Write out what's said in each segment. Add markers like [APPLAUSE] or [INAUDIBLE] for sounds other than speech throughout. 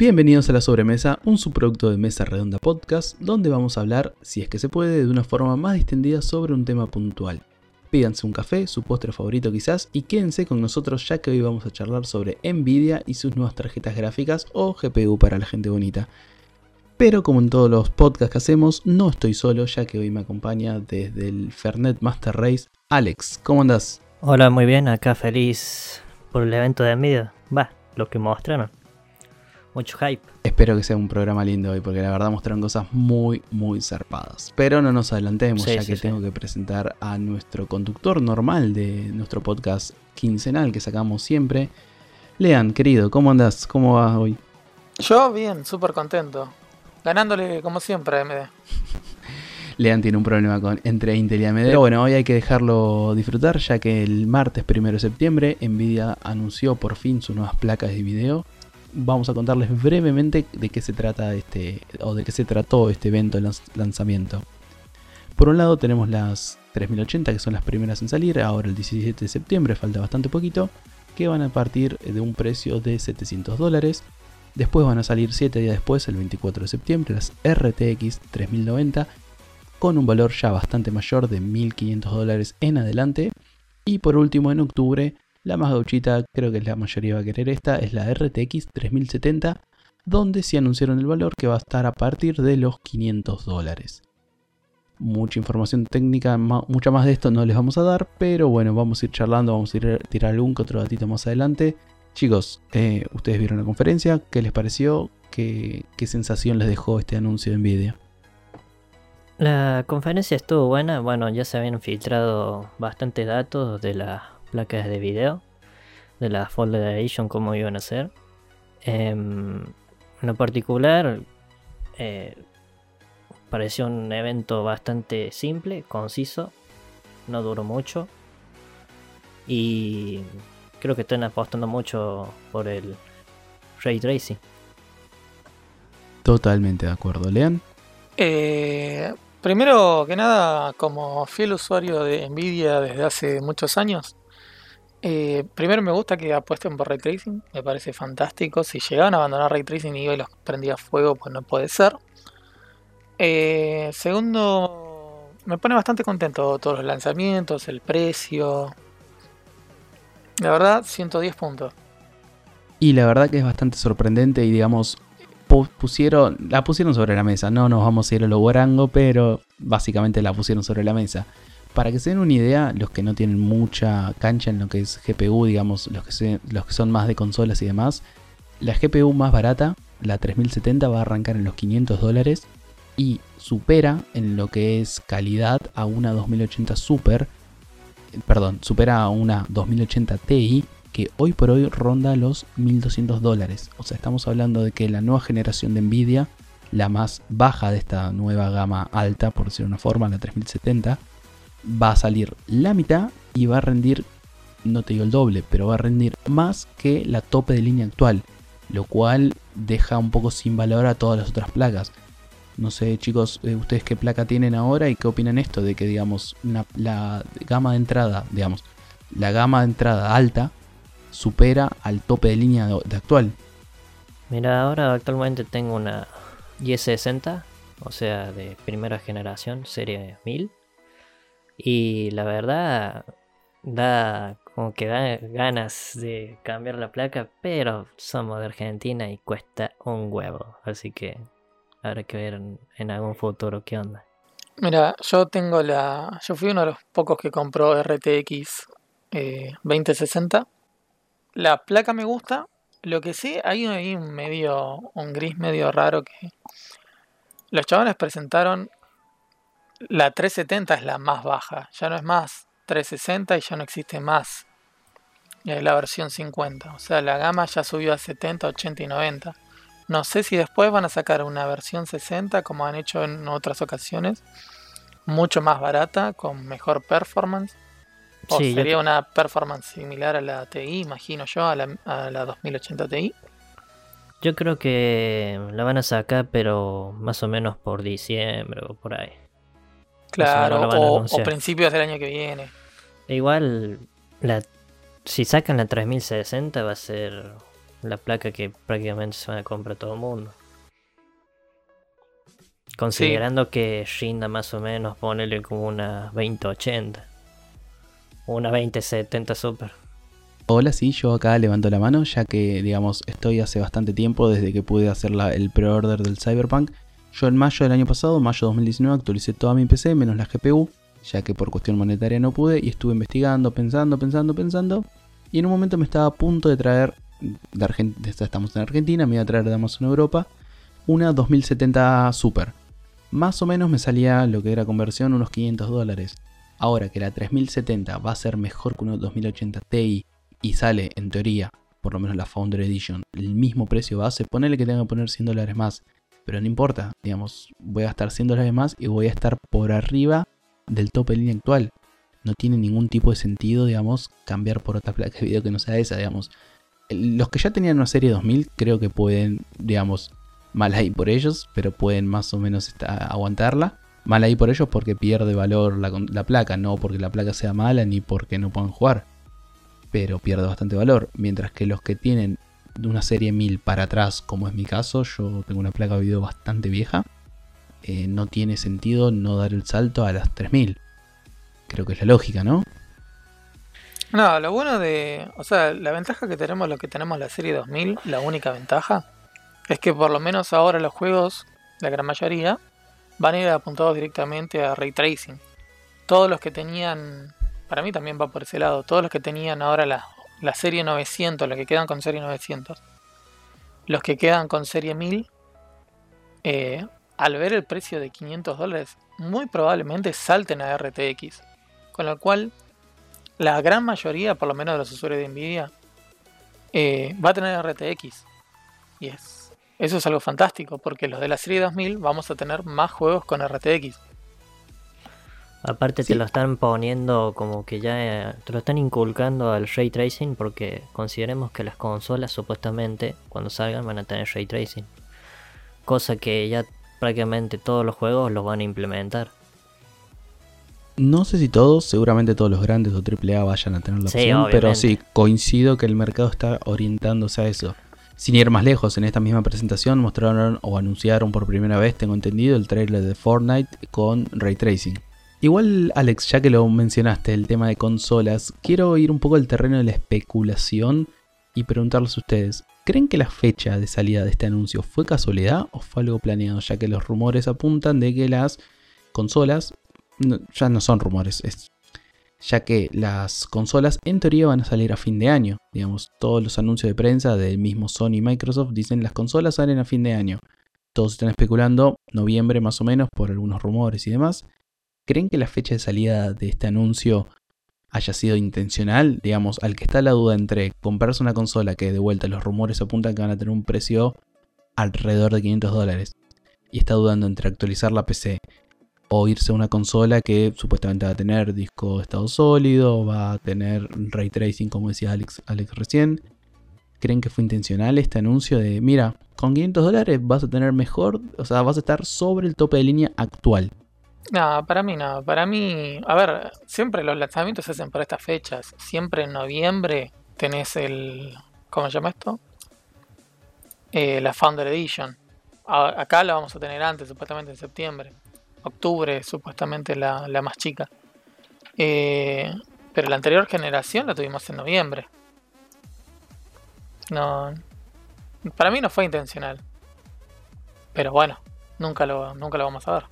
Bienvenidos a La Sobremesa, un subproducto de Mesa Redonda Podcast, donde vamos a hablar, si es que se puede, de una forma más distendida sobre un tema puntual. Pídanse un café, su postre favorito quizás, y quédense con nosotros ya que hoy vamos a charlar sobre Nvidia y sus nuevas tarjetas gráficas o GPU para la gente bonita. Pero como en todos los podcasts que hacemos, no estoy solo, ya que hoy me acompaña desde el Fernet Master Race, Alex. ¿Cómo andás? Hola, muy bien, acá feliz por el evento de Nvidia. Va, lo que mostraron. Mucho hype. Espero que sea un programa lindo hoy, porque la verdad mostraron cosas muy, muy zarpadas. Pero no nos adelantemos, Sí, ya sí, que sí. tengo que presentar a nuestro conductor normal de nuestro podcast quincenal que sacamos siempre. Lean, querido, ¿cómo andás? ¿Cómo va hoy? Yo bien, súper contento. Ganándole como siempre a AMD. [LAUGHS] Lean tiene un problema con entre Intel y AMD. Pero bueno, hoy hay que dejarlo disfrutar, ya que el martes 1 de septiembre Nvidia anunció por fin sus nuevas placas de video. Vamos a contarles brevemente de qué se trata este o de qué se trató este evento de lanz- lanzamiento. Por un lado tenemos las 3080 que son las primeras en salir, ahora el 17 de septiembre, falta bastante poquito, que van a partir de un precio de 700 dólares. Después van a salir 7 días después, el 24 de septiembre, las RTX 3090 con un valor ya bastante mayor de 1500 dólares en adelante. Y por último, en octubre, la más gauchita, creo que la mayoría va a querer esta, es la RTX 3070, donde se anunciaron el valor que va a estar a partir de los 500 dólares. Mucha información técnica, mucha más de esto no les vamos a dar, pero bueno, vamos a ir charlando, vamos a ir a tirar algún que otro datito más adelante. Chicos, eh, ustedes vieron la conferencia, ¿qué les pareció? ¿Qué, qué sensación les dejó este anuncio de Nvidia? La conferencia estuvo buena. Bueno, ya se habían filtrado bastantes datos de las placas de video, de la Folded Edition, cómo iban a ser. Em, en lo particular, eh, pareció un evento bastante simple, conciso, no duró mucho. Y creo que están apostando mucho por el ray tracing. Totalmente de acuerdo, Lean. Eh, primero que nada, como fiel usuario de Nvidia desde hace muchos años, eh, primero me gusta que apuesten por Ray Tracing, me parece fantástico. Si llegaban a abandonar Ray Tracing y hoy los prendía fuego, pues no puede ser. Eh, segundo, me pone bastante contento todos los lanzamientos, el precio. La verdad, 110 puntos. Y la verdad que es bastante sorprendente y digamos, pu- pusieron, la pusieron sobre la mesa. No nos vamos a ir a lo guarango, pero básicamente la pusieron sobre la mesa. Para que se den una idea, los que no tienen mucha cancha en lo que es GPU, digamos, los que, son más de consolas y demás, la GPU más barata, la 3070, va a arrancar en los 500 dólares y supera en lo que es calidad a una 2080 Super, perdón, supera a una 2080 Ti que hoy por hoy ronda los 1200 dólares. O sea, estamos hablando de que la nueva generación de Nvidia, la más baja de esta nueva gama alta, por decirlo de una forma, la 3070, va a salir la mitad y va a rendir, no te digo el doble, pero va a rendir más que la tope de línea actual. Lo cual deja un poco sin valor a todas las otras placas. No sé, chicos, eh, ustedes qué placa tienen ahora y qué opinan esto de que, digamos, la gama de entrada, digamos, la gama de entrada alta supera al tope de línea de, actual. Mira, ahora actualmente tengo una i60, o sea, de primera generación, serie 1000. Y la verdad, da como que da ganas de cambiar la placa, pero somos de Argentina y cuesta un huevo. Así que habrá que ver en, algún futuro qué onda. Mira, yo tengo la. Yo fui uno de los pocos que compró RTX eh, 2060. La placa me gusta. Lo que sí, hay ahí un medio. un gris medio raro que. Los chavales presentaron. La 370 es la más baja. Ya no es más 360 y ya no existe más. la versión 50. O sea, la gama ya subió a 70, 80 y 90. No sé si después van a sacar una versión 60 como han hecho en otras ocasiones, mucho más barata, con mejor performance. O Sí, sería una performance similar a la TI, imagino yo, a la, a la 2080 Ti. Yo creo que la van a sacar, pero más o menos por diciembre o por ahí. Claro, van o, principios del año que viene. E igual, la, si sacan la 3060 va a ser la placa que prácticamente se va a comprar todo el mundo. Considerando que rinda más o menos, ponerle como una 2080. Una 2070 Super. Hola, sí, yo acá levanto la mano, ya que, digamos, estoy hace bastante tiempo desde que pude hacer el pre-order del Cyberpunk. Yo en mayo del año pasado, mayo 2019, actualicé toda mi PC, menos la GPU, ya que por cuestión monetaria no pude, y estuve investigando, pensando, pensando, pensando. Y en un momento me estaba a punto de traer, estamos en Argentina, me iba a traer de Amazon Europa, una 2070 Super más o menos me salía lo que era conversión unos 500 dólares. Ahora que la 3070 va a ser mejor que una 2080 Ti y sale en teoría, por lo menos la Founder Edition, el mismo precio base, ponele que tenga que poner 100 dólares más. Pero no importa, digamos, voy a gastar 100 dólares más y voy a estar por arriba del tope de línea actual. No tiene ningún tipo de sentido, digamos, cambiar por otra placa de video que no sea esa, digamos. Los que ya tenían una serie 2000 creo que pueden, digamos, Mal ahí por ellos, pero pueden más o menos aguantarla. Mal ahí por ellos porque pierde valor la, placa, no porque la placa sea mala ni porque no puedan jugar. Pero pierde bastante valor. Mientras que los que tienen de una serie 1000 para atrás, como es mi caso, yo tengo una placa de video bastante vieja. Eh, no tiene sentido no dar el salto a las 3000. Creo que es la lógica, ¿no? No, lo bueno de. O sea, la ventaja que tenemos los que tenemos la serie 2000, la única ventaja, es que por lo menos ahora los juegos, la gran mayoría, van a ir apuntados directamente a ray tracing. Todos los que tenían, para mí también va por ese lado, todos los que tenían ahora la, serie 900, los que quedan con serie 900, los que quedan con serie 1000, eh, al ver el precio de 500 dólares, muy probablemente salten a RTX. Con lo cual, la gran mayoría, por lo menos de los usuarios de Nvidia, eh, va a tener RTX. Y es eso es algo fantástico, porque los de la serie 2000 vamos a tener más juegos con RTX. Aparte te lo están poniendo como que ya eh, te lo están inculcando al ray tracing porque consideremos que las consolas supuestamente cuando salgan van a tener ray tracing. Cosa que ya prácticamente todos los juegos los van a implementar. No sé si todos, seguramente todos los grandes o AAA vayan a tener la opción, pero sí, coincido que el mercado está orientándose a eso. Sin ir más lejos, en esta misma presentación mostraron o anunciaron por primera vez, tengo entendido, el trailer de Fortnite con ray tracing. Igual, Alex, ya que lo mencionaste, el tema de consolas, quiero ir un poco al terreno de la especulación y preguntarles a ustedes, ¿creen que la fecha de salida de este anuncio fue casualidad o fue algo planeado? Ya que los rumores apuntan de que las consolas, ya no son rumores, es ya que las consolas en teoría van a salir a fin de año. Digamos, todos los anuncios de prensa del mismo Sony y Microsoft dicen las consolas salen a fin de año. Todos están especulando noviembre más o menos por algunos rumores y demás. ¿Creen que la fecha de salida de este anuncio haya sido intencional? Digamos, al que está la duda entre comprarse una consola que de vuelta los rumores apuntan que van a tener un precio alrededor de 500 dólares y está dudando entre actualizar la PC o irse a una consola que supuestamente va a tener disco de estado sólido, va a tener ray tracing, como decía Alex, Alex recién. ¿Creen que fue intencional este anuncio de, mira, con 500 dólares vas a tener mejor, o sea, vas a estar sobre el tope de línea actual? No, para mí no. Para mí, a ver, siempre los lanzamientos se hacen por estas fechas. Siempre en noviembre tenés el, ¿cómo se llama esto? Eh, la Founder Edition. acá la vamos a tener antes, supuestamente en septiembre octubre, supuestamente la, más chica. Eh, pero la anterior generación la tuvimos en noviembre. No. Para mí no fue intencional. Pero bueno, nunca lo, nunca lo vamos a ver.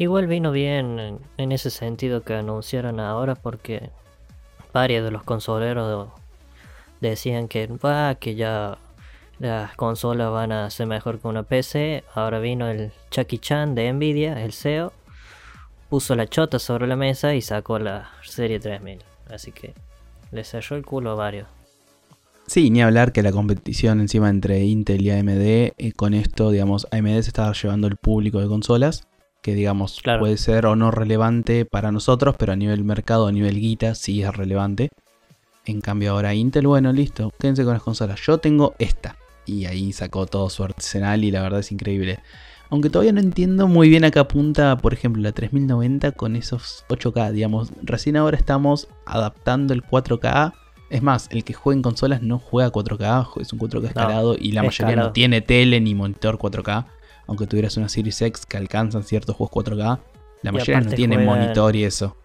Igual vino bien en, ese sentido que anunciaron ahora porque varios de los consoleros decían que, que ya las consolas van a ser mejor que una PC. Ahora vino el Chucky Chan de Nvidia, el CEO, puso la chota sobre la mesa y sacó la serie 3000. Así que le cerró el culo a varios. Sí, ni hablar que la competición encima entre Intel y AMD, eh, con esto, digamos, AMD se estaba llevando el público de consolas, que digamos puede ser o no relevante para nosotros, pero a nivel mercado, a nivel guita, sí es relevante. En cambio ahora Intel, bueno, listo, quédense con las consolas. Yo tengo esta y ahí sacó todo su arsenal y la verdad es increíble. Aunque todavía no entiendo muy bien a qué apunta, por ejemplo, la 3090 con esos 8K, digamos. Recién ahora estamos adaptando el 4K Es más, el que juega en consolas no juega 4K, es un 4K No, escalado y la mayoría no tiene tele ni monitor 4K. Aunque tuvieras una Series X que alcanzan ciertos juegos 4K, la Y mayoría no tiene juegan- monitor y eso.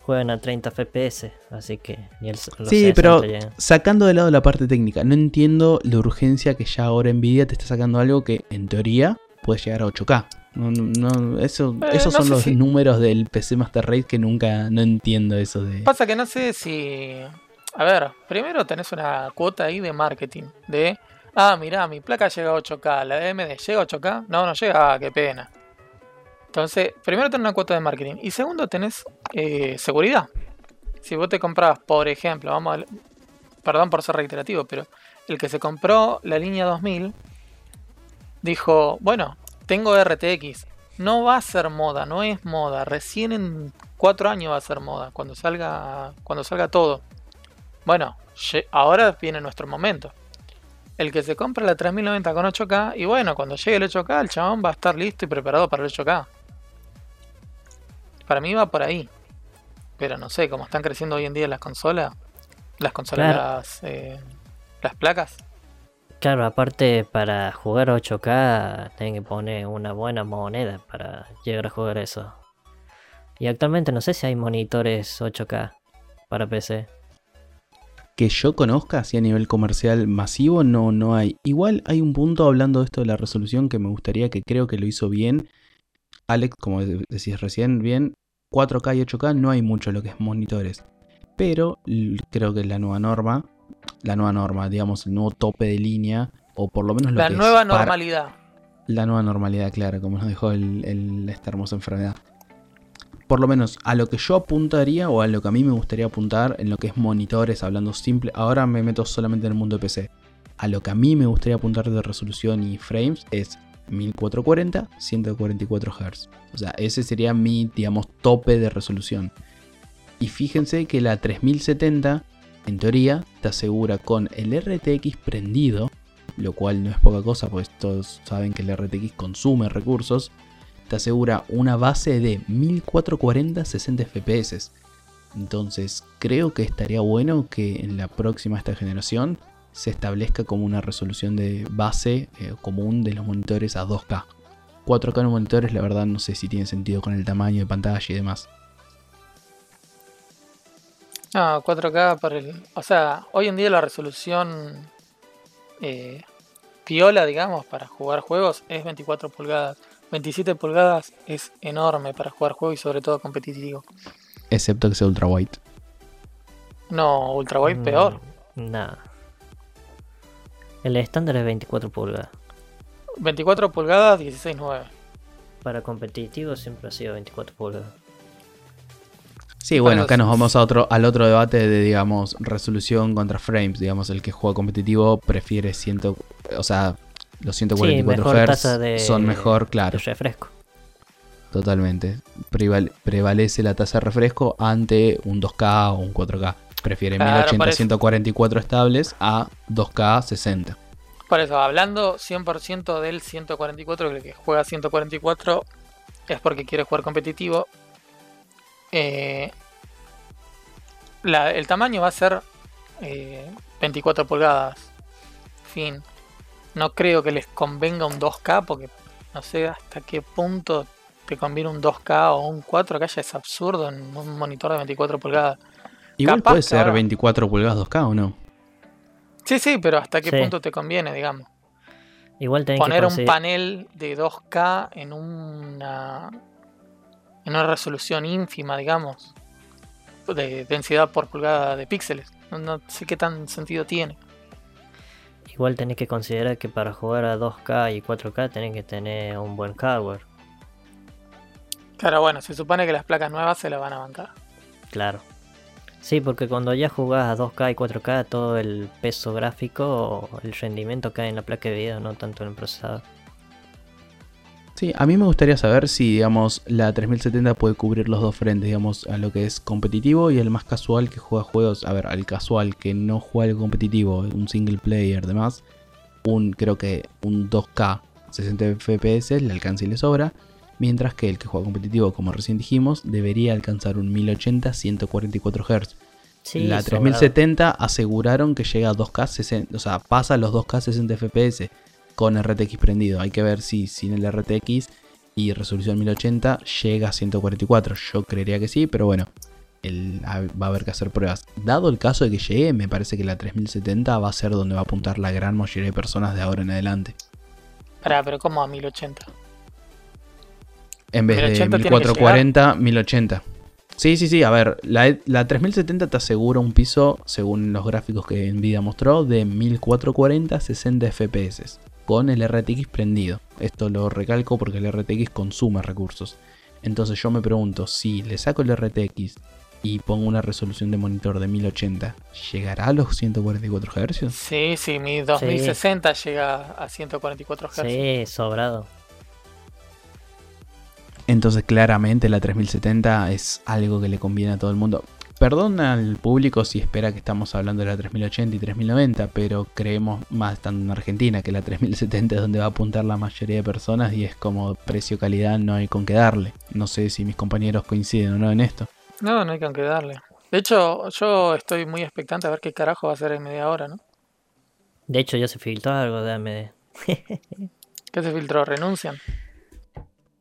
Juegan a 30 FPS, así que ni el los Sí, 60 pero llegan. sacando de lado la parte técnica, no entiendo la urgencia que ya ahora Nvidia te está sacando algo que en teoría puede llegar a 8K. No, no, eso, Eh, esos no son los si- números del PC Master Race que nunca no entiendo eso de. Pasa que no sé si. A ver, primero tenés una cuota ahí de marketing. De. Ah, mirá, mi placa llega a 8K. La de AMD llega a 8K. No, no llega. Ah, qué pena. Entonces, primero tenés una cuota de marketing. Y segundo, tenés eh, seguridad. Si vos te comprabas, por ejemplo, vamos a. Perdón por ser reiterativo, pero el que se compró la línea 2000 dijo: Bueno, tengo RTX. No va a ser moda, no es moda. Recién en cuatro años va a ser moda. Cuando salga, cuando salga todo. Bueno, ahora viene nuestro momento. El que se compra la 3090 con 8K, y bueno, cuando llegue el 8K, el chabón va a estar listo y preparado para el 8K. Para mí va por ahí. Pero no sé, como están creciendo hoy en día las consolas, las consolas, Claro. las, eh, las placas. Claro, aparte para jugar 8K tienen que poner una buena moneda para llegar a jugar eso. Y actualmente no sé si hay monitores 8K para PC. Que yo conozca, así a nivel comercial masivo, no, no hay. Igual hay un punto hablando de esto de la resolución que me gustaría, que creo que lo hizo bien. Alex, como de- decís recién, bien, 4K y 8K no hay mucho lo que es monitores. Pero creo que la nueva norma, la nueva norma, digamos, el nuevo tope de línea, o por lo menos lo La que es nueva para- normalidad. la nueva normalidad, claro, como nos dejó el- el- esta hermosa enfermedad. Por lo menos a lo que yo apuntaría o a lo que a mí me gustaría apuntar en lo que es monitores, hablando simple, ahora me meto solamente en el mundo de PC. A lo que a mí me gustaría apuntar de resolución y frames es 1440, 144 Hz. O sea, ese sería mi, digamos, tope de resolución. Y fíjense que la 3070, en teoría, te asegura con el RTX prendido, lo cual no es poca cosa, pues todos saben que el RTX consume recursos, te asegura una base de 1440 60 FPS. Entonces, creo que estaría bueno que en la próxima esta generación se establezca como una resolución de base eh, común de los monitores a 2K. 4K en monitores, la verdad, no sé si tiene sentido con el tamaño de pantalla y demás. Ah, 4K para el. O sea, hoy en día la resolución eh, piola, digamos, para jugar juegos es 24 pulgadas. 27 pulgadas es enorme para jugar juegos y sobre todo competitivo. Excepto que sea ultra wide. No, ultra wide Mm, peor. Nada. El estándar es 24 pulgadas. 24 pulgadas, 16.9. Para competitivo siempre ha sido 24 pulgadas. Sí, bueno, acá nos vamos a otro, al otro debate de, digamos, resolución contra frames. Digamos, el que juega competitivo prefiere ciento, o sea, los 144 mejor Hz tasa de- son mejor, claro, El refresco. totalmente. Preval- prevalece la tasa de refresco ante un 2K o un 4K. Prefiere Claro, 1080 por eso. 144 estables a 2K 60. Por eso, hablando 100% del 144, que el que juega 144 es porque quiere jugar competitivo. Eh, la- el tamaño va a ser eh, 24 pulgadas. Fin. No creo que les convenga un 2K porque no sé hasta qué punto te conviene un 2K o un 4K. Ya es absurdo en un monitor de 24 pulgadas. Igual Capaz puede ser ahora- 24 pulgadas 2K o no. Sí, sí, pero hasta qué Sí. punto te conviene, digamos. Igual tenés poner que un panel de 2K en una en una resolución ínfima, digamos, de densidad por pulgada de píxeles. No, no sé qué tan sentido tiene. Igual tenés que considerar que para jugar a 2K y 4K tenés que tener un buen hardware. Claro, bueno, se supone que las placas nuevas se las van a bancar. Claro. Sí, porque cuando ya jugás a 2K y 4K, todo el peso gráfico, el rendimiento cae en la placa de video, no tanto en el procesador. Sí, a mí me gustaría saber si, digamos, la 3070 puede cubrir los dos frentes, digamos, a lo que es competitivo y el más casual que juega juegos. A ver, al casual que no juega el competitivo, un single player, demás, un, creo que un 2K 60 FPS le alcanza y le sobra. Mientras que el que juega competitivo, como recién dijimos, debería alcanzar un 1080 144 Hz. Sí, la sobrado. 3070 aseguraron que llega a 2K 60, o sea, pasa los 2K 60 FPS con RTX prendido. Hay que ver si sin el RTX y resolución 1080 llega a 144. Yo creería que sí, pero bueno, el- va a haber que hacer pruebas. Dado el caso de que llegue, me parece que la 3070 va a ser donde va a apuntar la gran mayoría de personas de ahora en adelante. Pará, pero como a 1080. En vez de 1080 tiene que 1440, 1080. Sí, sí, sí. A ver, la, la 3070 te asegura un piso, según los gráficos que Nvidia mostró, de 1440 60 FPS. Con el RTX prendido. Esto lo recalco porque el RTX consume recursos. Entonces yo me pregunto, si le saco el RTX y pongo una resolución de monitor de 1080, ¿llegará a los 144 Hz? Sí, sí, mi 2060 llega a 144 Hz. Sí, sobrado. Entonces claramente la 3070 es algo que le conviene a todo el mundo. Perdón al público si espera que estamos hablando de la 3080 y 3090, pero creemos más estando en Argentina que la 3070 es donde va a apuntar la mayoría de personas y es como precio-calidad no hay con qué darle. No sé si mis compañeros coinciden o no en esto. No, no hay con qué darle. De hecho, yo estoy muy expectante a ver qué carajo va a hacer en media hora, ¿no? De hecho, ya se filtró algo de AMD. ¿Qué se filtró? ¿Renuncian?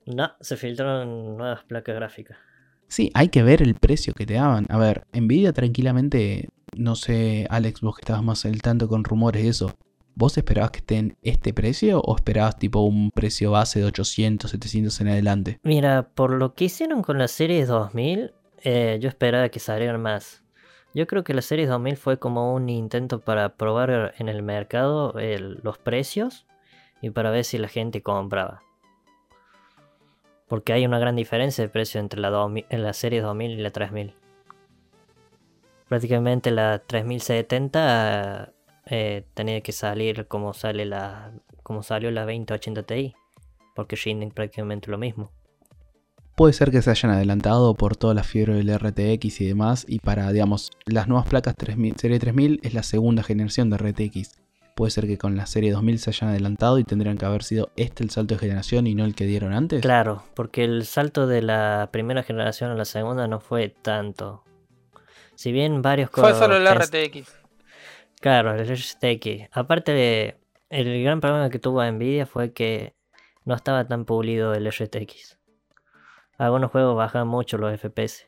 No, se filtraron nuevas placas gráficas. Sí, hay que ver el precio que te daban. A ver, Nvidia tranquilamente, no sé, Alex, vos que estabas más al tanto con rumores de eso. ¿Vos esperabas que estén este precio o esperabas tipo un precio base de 800, 700 en adelante? Mira, por lo que hicieron con la series 2000, eh, yo esperaba que salieran más. Yo creo que la series 2000 fue como un intento para probar en el mercado los precios y para ver si la gente compraba. Porque hay una gran diferencia de precio entre la, 2000 en la serie 2000 y la 3000. Prácticamente la 3070 eh, tenía que salir como sale la como salió la 2080 Ti, porque rinden prácticamente lo mismo. Puede ser que se hayan adelantado por toda la fiebre del RTX y demás. Y para, digamos, las nuevas placas 3000, serie 3000 es la segunda generación de RTX. Puede ser que con la serie 2000 se hayan adelantado y tendrían que haber sido este el salto de generación y no el que dieron antes. Claro, porque el salto de la primera generación a la segunda no fue tanto. Si bien varios Fue solo el RTX. Claro, el RTX. Aparte de. El gran problema que tuvo Nvidia fue que no estaba tan pulido el RTX. Algunos juegos bajan mucho los FPS.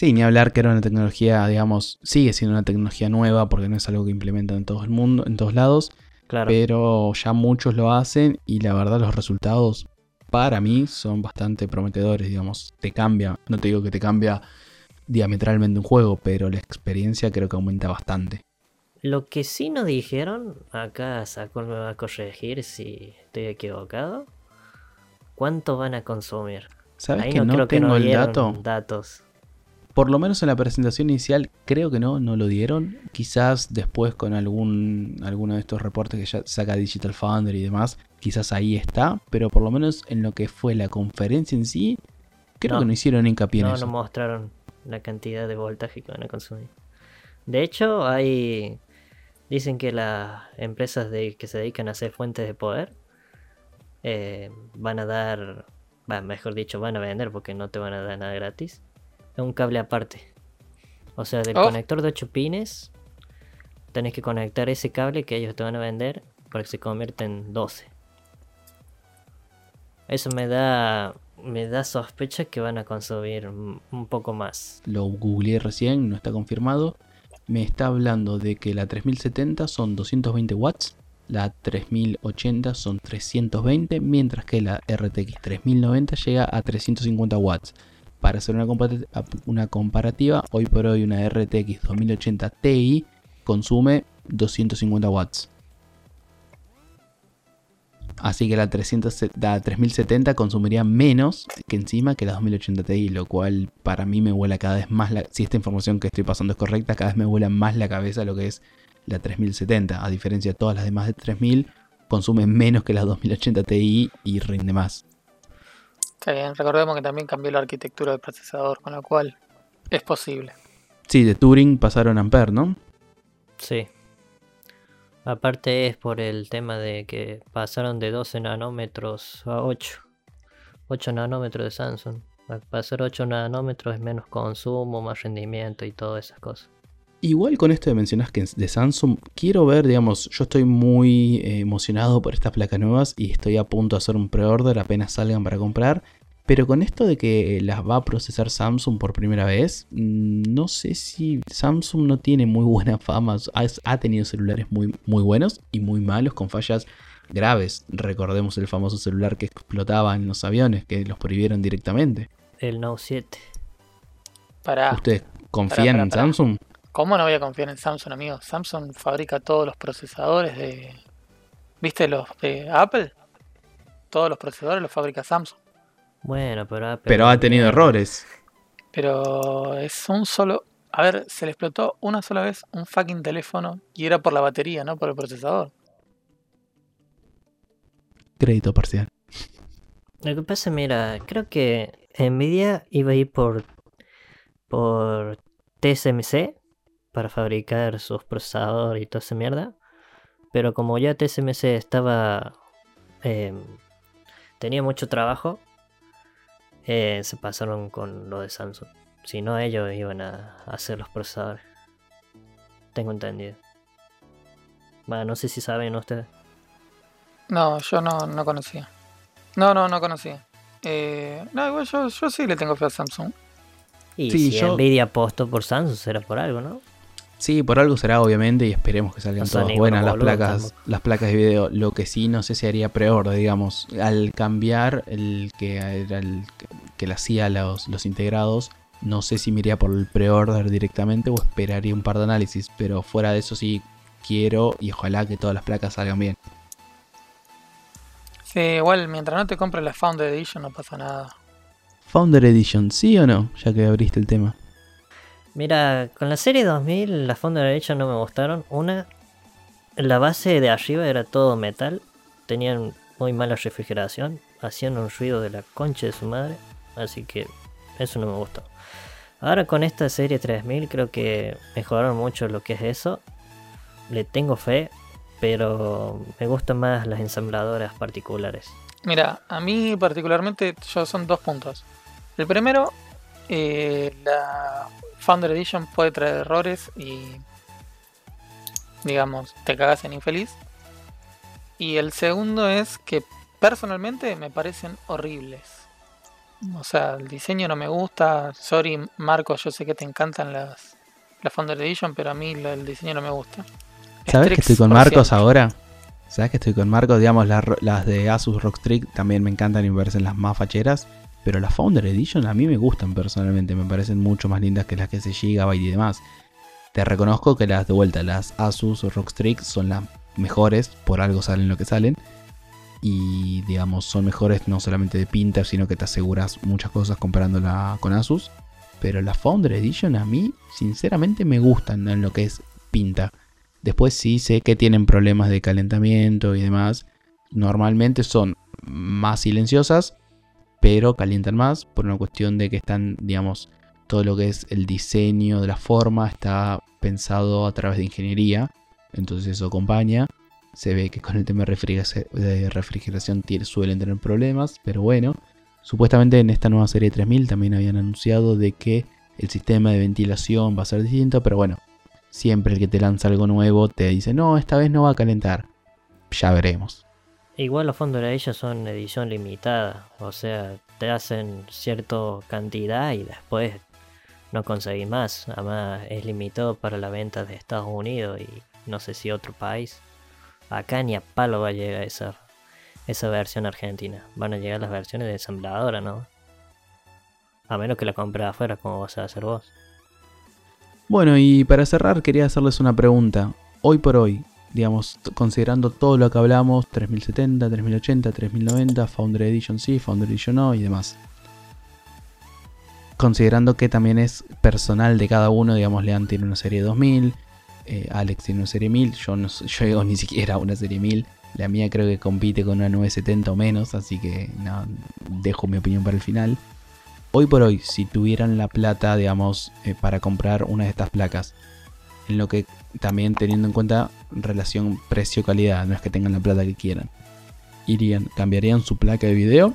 Sí, ni hablar que era una tecnología, digamos, sigue siendo una tecnología nueva porque no es algo que implementan en todo el mundo, en todos lados. Claro. pero ya muchos lo hacen y la verdad los resultados para mí son bastante prometedores, digamos, te cambia, no te digo que te cambia diametralmente un juego, pero la experiencia creo que aumenta bastante. Lo que sí nos dijeron, acá Saco me va a corregir si estoy equivocado. ¿Cuánto van a consumir? ¿Sabes Ahí que no creo tengo nos el dato? datos. Por lo menos en la presentación inicial creo que no, no lo dieron. Quizás después con algún alguno de estos reportes que ya saca Digital Foundry y demás, quizás ahí está, pero por lo menos en lo que fue la conferencia en sí, creo No. que no hicieron hincapié en No, eso. no mostraron la cantidad de voltaje que van a consumir. De hecho, hay. Dicen que las empresas de, que se dedican a hacer fuentes de poder eh, van a dar. Mejor dicho, van a vender porque no te van a dar nada gratis. Un cable aparte. O sea, del Oh. conector de 8 pines, tenés que conectar ese cable que ellos te van a vender para que se convierta en 12. Eso me da. Me da sospecha que van a consumir un un poco más. lo googleé recién, no está confirmado. Me está hablando de que la 3070 son 220 watts, la 3080 son 320, mientras que la RTX 3090 llega a 350 watts. Para hacer una, compara- una comparativa, hoy por hoy una RTX 2080 Ti consume 250 watts. Así que la, 300, la 3070 consumiría menos que encima que la 2080 Ti, lo cual para mí me vuela cada vez más, la, si esta información que estoy pasando es correcta, cada vez me vuela más la cabeza lo que es la 3070. A diferencia de todas las demás de 3000, consume menos que la 2080 Ti y rinde más. Está bien, recordemos que también cambió la arquitectura del procesador, con lo cual es posible. Sí, de Turing pasaron a Ampere, ¿no? Sí. Aparte es por el tema de que pasaron de 12 nanómetros a 8. 8 nanómetros de Samsung. Para ser 8 nanómetros es menos consumo, más rendimiento y todas esas cosas. Igual con esto de mencionas que de Samsung, quiero ver, digamos, yo estoy muy eh, emocionado por estas placas nuevas y estoy a punto de hacer un pre-order apenas salgan para comprar. Pero con esto de que las va a procesar Samsung por primera vez, mm, no sé si Samsung no tiene muy buena fama. Ha, tenido celulares muy, muy buenos y muy malos con fallas graves. Recordemos el famoso celular que explotaba en los aviones, que los prohibieron directamente. El Note 7. Para. ¿Ustedes confían en Samsung? ¿Cómo no voy a confiar en Samsung, amigo? Samsung fabrica todos los procesadores de... ¿Viste los de Apple? Todos los procesadores los fabrica Samsung. Bueno, pero Pero ha tenido errores. Pero es un solo... A ver, se le explotó una sola vez un fucking teléfono y era por la batería, no por el procesador. Crédito parcial. Lo que pasa, mira, creo que Nvidia iba a ir por por TSMC para fabricar sus procesadores y toda esa mierda. Pero como ya TSMC estaba em, tenía mucho trabajo, eh, se pasaron con lo de Samsung. Si no, ellos iban a hacer los procesadores. Tengo entendido. Bueno, no sé si saben ustedes. No, yo no, no conocía. No, no, no conocía. Eh, no, igual yo, yo sí le tengo fe a Samsung. Y si yo... Nvidia apostó por Samsung, será por algo, ¿no? Sí, por algo será obviamente y esperemos que salgan todas buenas las placas, las placas de video. Lo que sí no sé si haría pre-order, digamos, al cambiar el que era el que le hacía los, los integrados, no sé si me iría por el pre-order directamente o esperaría un par de análisis, pero fuera de eso sí quiero y ojalá que todas las placas salgan bien. Sí, igual mientras no te compres la Founder Edition no pasa nada. Founder Edition, ¿sí o no? Ya que abriste el tema. Mira, con la serie 2000 las Founder Edition no me gustaron. Una, la base de arriba era todo metal, tenían muy mala refrigeración, hacían un ruido de la concha de su madre, así que eso no me gustó. Ahora con esta serie 3000 creo que mejoraron mucho lo que es eso. Le tengo fe, pero me gustan más las ensambladoras particulares. Mira, a mí particularmente yo son dos puntos. El primero, eh, la Founder Edition puede traer errores y digamos, te cagas en infeliz. Y el segundo es que personalmente me parecen horribles. O sea, el diseño no me gusta. Sorry, Marcos, yo sé que te encantan las, las Founder Edition, pero a mí el diseño no me gusta. ¿Sabes que estoy con Marcos ahora? ¿Sabes que estoy con Marcos? Digamos, las, las de Asus Rock Trick también me encantan y me parecen las más facheras. Pero las Founder Edition a mí me gustan personalmente, me parecen mucho más lindas que las que se Gigabyte y demás. Te reconozco que las de vuelta, las Asus o Rockstrix son las mejores, por algo salen lo que salen. Y digamos, son mejores no solamente de pinta, sino que te aseguras muchas cosas comparándola con Asus. Pero las Founder Edition a mí, sinceramente, me gustan en lo que es pinta. Después sí sé que tienen problemas de calentamiento y demás. Normalmente son más silenciosas, pero calientan más por una cuestión de que están, digamos, todo lo que es el diseño de la forma está pensado a través de ingeniería, entonces eso acompaña. Se ve que con el tema de refrigeración suelen tener problemas, pero bueno, supuestamente en esta nueva serie 3000 también habían anunciado de que el sistema de ventilación va a ser distinto, pero bueno, siempre el que te lanza algo nuevo te dice, no, esta vez no va a calentar. Ya veremos. Igual los fondos de ellos son edición limitada, o sea, te hacen cierta cantidad y después no conseguís más. Además es limitado para la venta de Estados Unidos y no sé si otro país. Acá ni a palo va a llegar esa, esa versión argentina. Van a llegar las versiones de ensambladora, ¿no? A menos que la compres afuera, como vas a hacer vos. Bueno, y para cerrar quería hacerles una pregunta. Hoy por hoy, digamos, considerando todo lo que hablamos, 3070, 3080, 3090, Founder Edition sí, Founder Edition no y demás. Considerando que también es personal de cada uno, digamos, Lean tiene una serie 2000, eh, Alex tiene una serie 1000, yo no llego [LAUGHS] ni siquiera a una serie 1000, la mía creo que compite con una 970 o menos, así que no, dejo mi opinión para el final. Hoy por hoy, si tuvieran la plata, digamos, eh, para comprar una de estas placas, en lo que también teniendo en cuenta relación precio-calidad, no es que tengan la plata que quieran. Irían, cambiarían su placa de video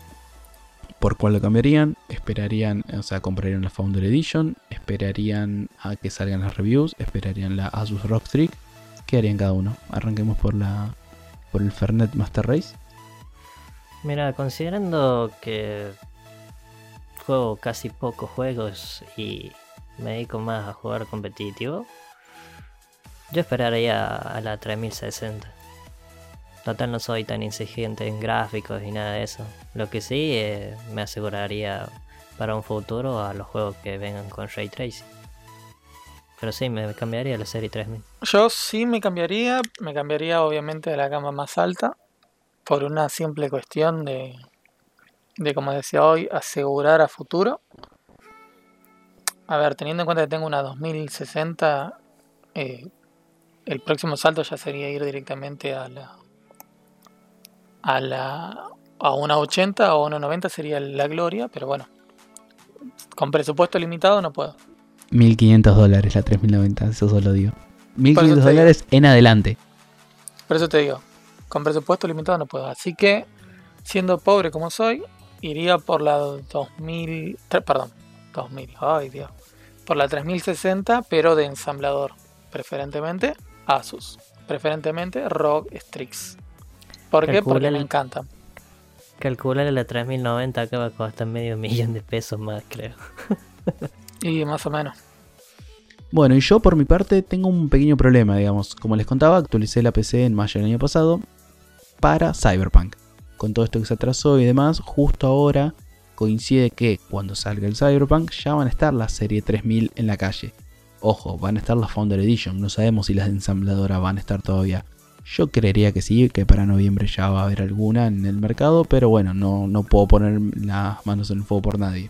¿Por cuál lo cambiarían? Esperarían, o sea, comprarían la Founder Edition, esperarían a que salgan las reviews, esperarían la Asus ROG Strix. ¿Qué harían cada uno? Arranquemos por la por el Fernet Master Race. Mira, considerando que juego casi pocos juegos y me dedico más a jugar competitivo, yo esperaría a la 3060. Total no soy tan exigente en gráficos y nada de eso. Lo que sí eh, me aseguraría para un futuro a los juegos que vengan con Ray Tracing. Pero sí, me cambiaría la serie 3000. Yo sí me cambiaría, me cambiaría obviamente de la gama más alta, por una simple cuestión de, de como decía hoy, asegurar a futuro. A ver, teniendo en cuenta que tengo una 2060, eh, el próximo salto ya sería ir directamente a la a la a una 80 o una 90 sería la gloria, pero bueno, con presupuesto limitado no puedo. 1500 dólares la 3090, eso solo digo. 1500 dólares en adelante. Por eso te digo, con presupuesto limitado no puedo. Así que, siendo pobre como soy, iría por la 2000, perdón, 2000, ay Dios, por la 3060, pero de ensamblador, preferentemente Asus, preferentemente ROG Strix. ¿Por qué? Porque me encantan. Calcular la 3090 acaba costar medio millón de pesos más, creo. y más o menos. Bueno, y yo por mi parte tengo un pequeño problema, digamos. Como les contaba, actualicé la PC en mayo del año pasado para Cyberpunk. Con todo esto que se atrasó y demás, justo ahora coincide que cuando salga el Cyberpunk ya van a estar la serie 3000 en la calle. Ojo, van a estar las Founder Edition, no sabemos si las de ensambladora van a estar todavía. Yo creería que sí, que para noviembre ya va a haber alguna en el mercado, pero bueno, no, no puedo poner las manos en el fuego por nadie.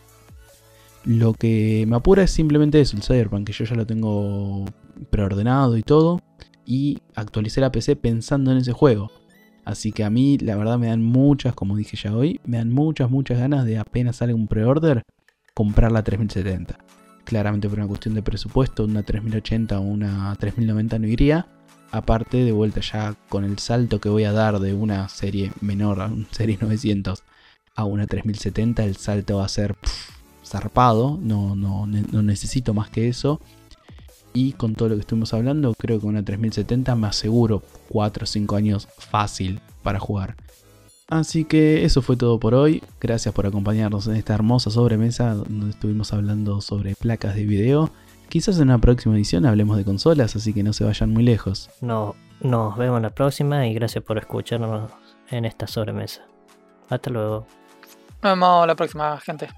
Lo que me apura es simplemente eso, el Cyberpunk, que yo ya lo tengo preordenado y todo, y actualicé la PC pensando en ese juego. Así que a mí la verdad me dan muchas, como dije ya hoy, me dan muchas, muchas ganas de apenas salga un pre-order, comprar la 3070. Claramente por una cuestión de presupuesto, una 3080 o una 3090 no iría, aparte de vuelta ya con el salto que voy a dar de una serie menor a una serie 900 a una 3070, el salto va a ser zarpado, no, no, no necesito más que eso. Y con todo lo que estuvimos hablando, creo que una 3070 me aseguro 4 o 5 años fácil para jugar. Así que eso fue todo por hoy. Gracias por acompañarnos en esta hermosa sobremesa donde estuvimos hablando sobre placas de video. Quizás en una próxima edición hablemos de consolas, así que no se vayan muy lejos. No, nos vemos en la próxima y gracias por escucharnos en esta sobremesa. Hasta luego. Nos vemos la próxima, gente.